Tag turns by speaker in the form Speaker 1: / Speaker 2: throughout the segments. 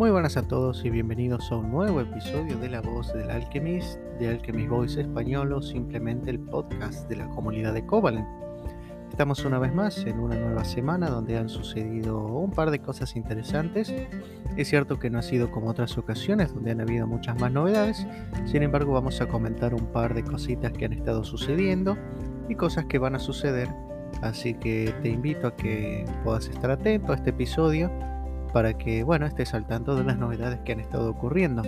Speaker 1: Muy buenas a todos y bienvenidos a un nuevo episodio de La Voz del Alchemist, de Alchemist Voice Español o simplemente el podcast de la comunidad de Covalent. Estamos una vez más en una nueva semana donde han sucedido un par de cosas interesantes. Es cierto que no ha sido como otras ocasiones donde han habido muchas más novedades, sin embargo vamos a comentar un par de cositas que han estado sucediendo y cosas que van a suceder. Así que te invito a que puedas estar atento a este episodio para que, bueno, estés al tanto de las novedades que han estado ocurriendo.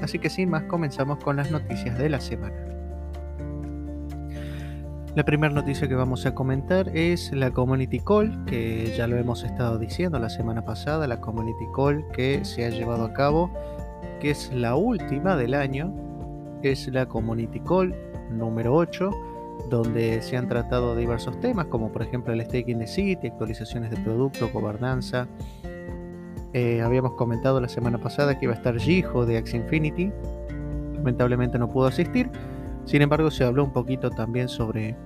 Speaker 1: Así que sin más, comenzamos con las noticias de la semana. La primera noticia que vamos a comentar es la Community Call, que ya lo hemos estado diciendo la semana pasada, la Community Call que se ha llevado a cabo, que es la última del año, es la Community Call número 8, donde se han tratado diversos temas, como por ejemplo el staking de City, actualizaciones de producto, gobernanza, eh, habíamos comentado la semana pasada que iba a estar Gijo de Axie Infinity. Lamentablemente no pudo asistir. Sin embargo, se habló un poquito también sobre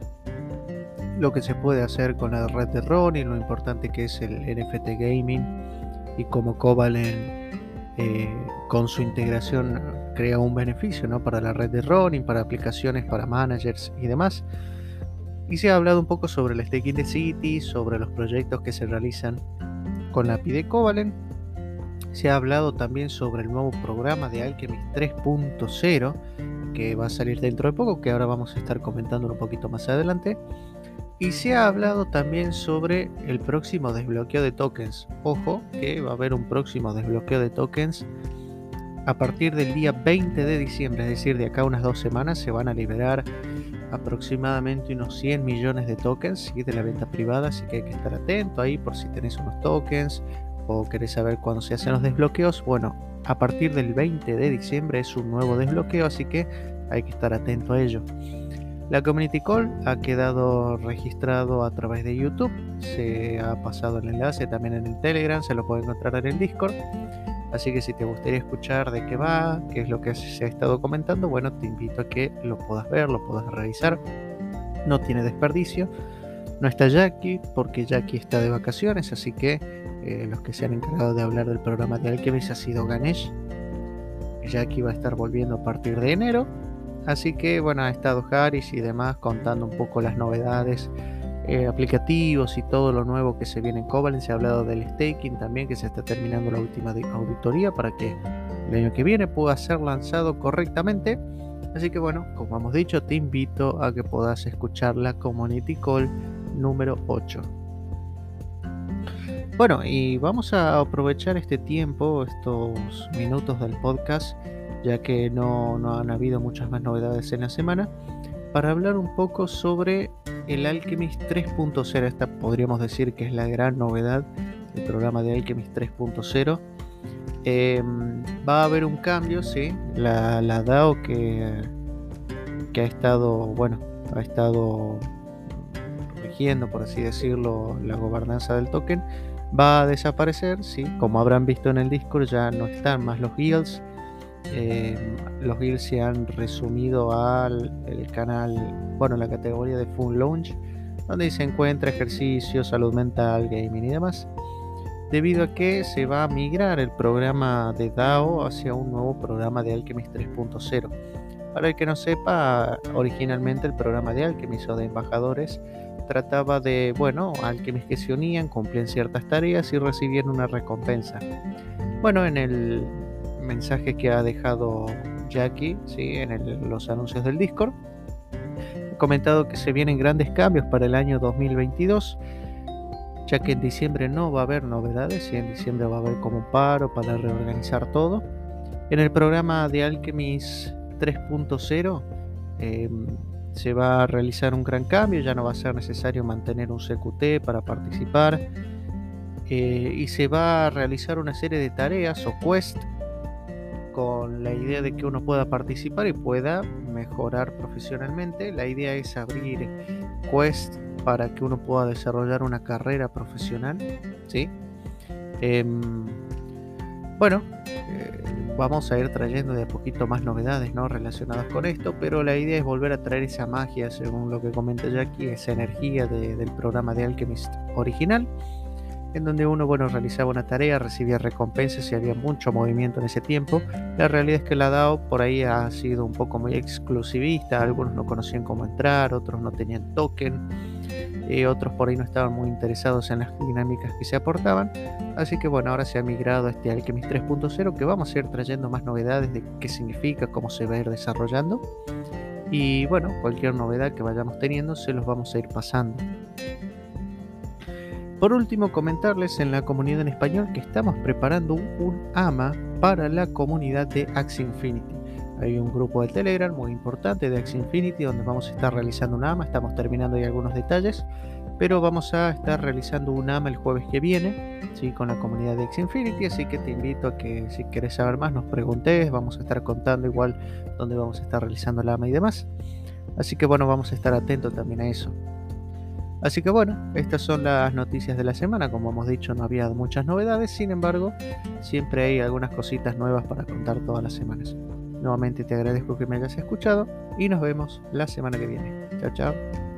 Speaker 1: lo que se puede hacer con la red de Ron lo importante que es el NFT gaming y cómo Covalent eh, con su integración crea un beneficio ¿no? para la red de Ronin, para aplicaciones, para managers y demás. Y se ha hablado un poco sobre el staking de City, sobre los proyectos que se realizan con la API de Covalent se ha hablado también sobre el nuevo programa de Alchemist 3.0 que va a salir dentro de poco, que ahora vamos a estar comentando un poquito más adelante. Y se ha hablado también sobre el próximo desbloqueo de tokens. Ojo, que va a haber un próximo desbloqueo de tokens a partir del día 20 de diciembre, es decir, de acá unas dos semanas se van a liberar aproximadamente unos 100 millones de tokens de la venta privada, así que hay que estar atento ahí por si tenés unos tokens querés saber cuándo se hacen los desbloqueos, bueno, a partir del 20 de diciembre es un nuevo desbloqueo, así que hay que estar atento a ello. La Community Call ha quedado registrado a través de YouTube, se ha pasado el enlace también en el Telegram, se lo puede encontrar en el Discord. Así que si te gustaría escuchar de qué va, qué es lo que se ha estado comentando, bueno, te invito a que lo puedas ver, lo puedas revisar. No tiene desperdicio. No está Jackie porque Jackie está de vacaciones, así que eh, los que se han encargado de hablar del programa de Alchemist ha sido Ganesh. Jackie va a estar volviendo a partir de enero. Así que bueno, ha estado Harris y demás contando un poco las novedades, eh, aplicativos y todo lo nuevo que se viene en Covalent. Se ha hablado del staking también, que se está terminando la última auditoría para que el año que viene pueda ser lanzado correctamente. Así que bueno, como hemos dicho, te invito a que puedas escuchar la Community Call número 8. Bueno, y vamos a aprovechar este tiempo, estos minutos del podcast, ya que no, han habido muchas más novedades en la semana, para hablar un poco sobre el Alchemist 3.0. Esta podríamos decir que es la gran novedad del programa de Alchemist 3.0. Em, va a haber un cambio, sí. La, la DAO que, que ha estado, bueno, ha estado por así decirlo, la gobernanza del token va a desaparecer, ¿sí? como habrán visto en el Discord ya no están más los guilds, eh, los guilds se han resumido al el canal, bueno, la categoría de Fun Launch, donde se encuentra ejercicio, salud mental, gaming y demás, debido a que se va a migrar el programa de DAO hacia un nuevo programa de Alchemist 3.0. Para el que no sepa, originalmente el programa de Alchemist o de embajadores trataba de, bueno, alquimistas que se unían, cumplían ciertas tareas y recibían una recompensa. Bueno, en el mensaje que ha dejado Jackie, ¿sí? en los anuncios del Discord, he comentado que se vienen grandes cambios para el año 2022, ya que en diciembre no va a haber novedades y en diciembre va a haber como un paro para reorganizar todo. En el programa de Alchemist 3.0, se va a realizar un gran cambio, ya no va a ser necesario mantener un CQT para participar eh, y se va a realizar una serie de tareas o quest con la idea de que uno pueda participar y pueda mejorar profesionalmente. La idea es abrir quest para que uno pueda desarrollar una carrera profesional. ¿sí? Em, bueno, vamos a ir trayendo de a poquito más novedades ¿no? relacionadas con esto, pero la idea es volver a traer esa magia, según lo que comenta Jackie, esa energía del programa de Alchemist original. en donde uno bueno, realizaba una tarea, recibía recompensas y había mucho movimiento en ese tiempo. La realidad es que la DAO por ahí ha sido un poco muy exclusivista, algunos no conocían cómo entrar, otros no tenían token, otros por ahí no estaban muy interesados en las dinámicas que se aportaban. Así que bueno, ahora se ha migrado a este Alchemist 3.0 que vamos a ir trayendo más novedades de qué significa, cómo se va a ir desarrollando. Y bueno, cualquier novedad que vayamos teniendo se los vamos a ir pasando. Por último, comentarles en la comunidad en español que estamos preparando un AMA para la comunidad de Axie Infinity. Hay un grupo de Telegram muy importante de Axie Infinity donde vamos a estar realizando un AMA, estamos terminando ahí algunos detalles, pero vamos a estar realizando un AMA el jueves que viene ¿sí? con la comunidad de Axie Infinity, así que te invito a que si quieres saber más nos preguntes, vamos a estar contando igual dónde vamos a estar realizando el AMA y demás. Así que bueno, vamos a estar atentos también a eso. Así que bueno, estas son las noticias de la semana. Como hemos dicho, no había muchas novedades, sin embargo, siempre hay algunas cositas nuevas para contar todas las semanas. Nuevamente te agradezco que me hayas escuchado y nos vemos la semana que viene. Chao, chao.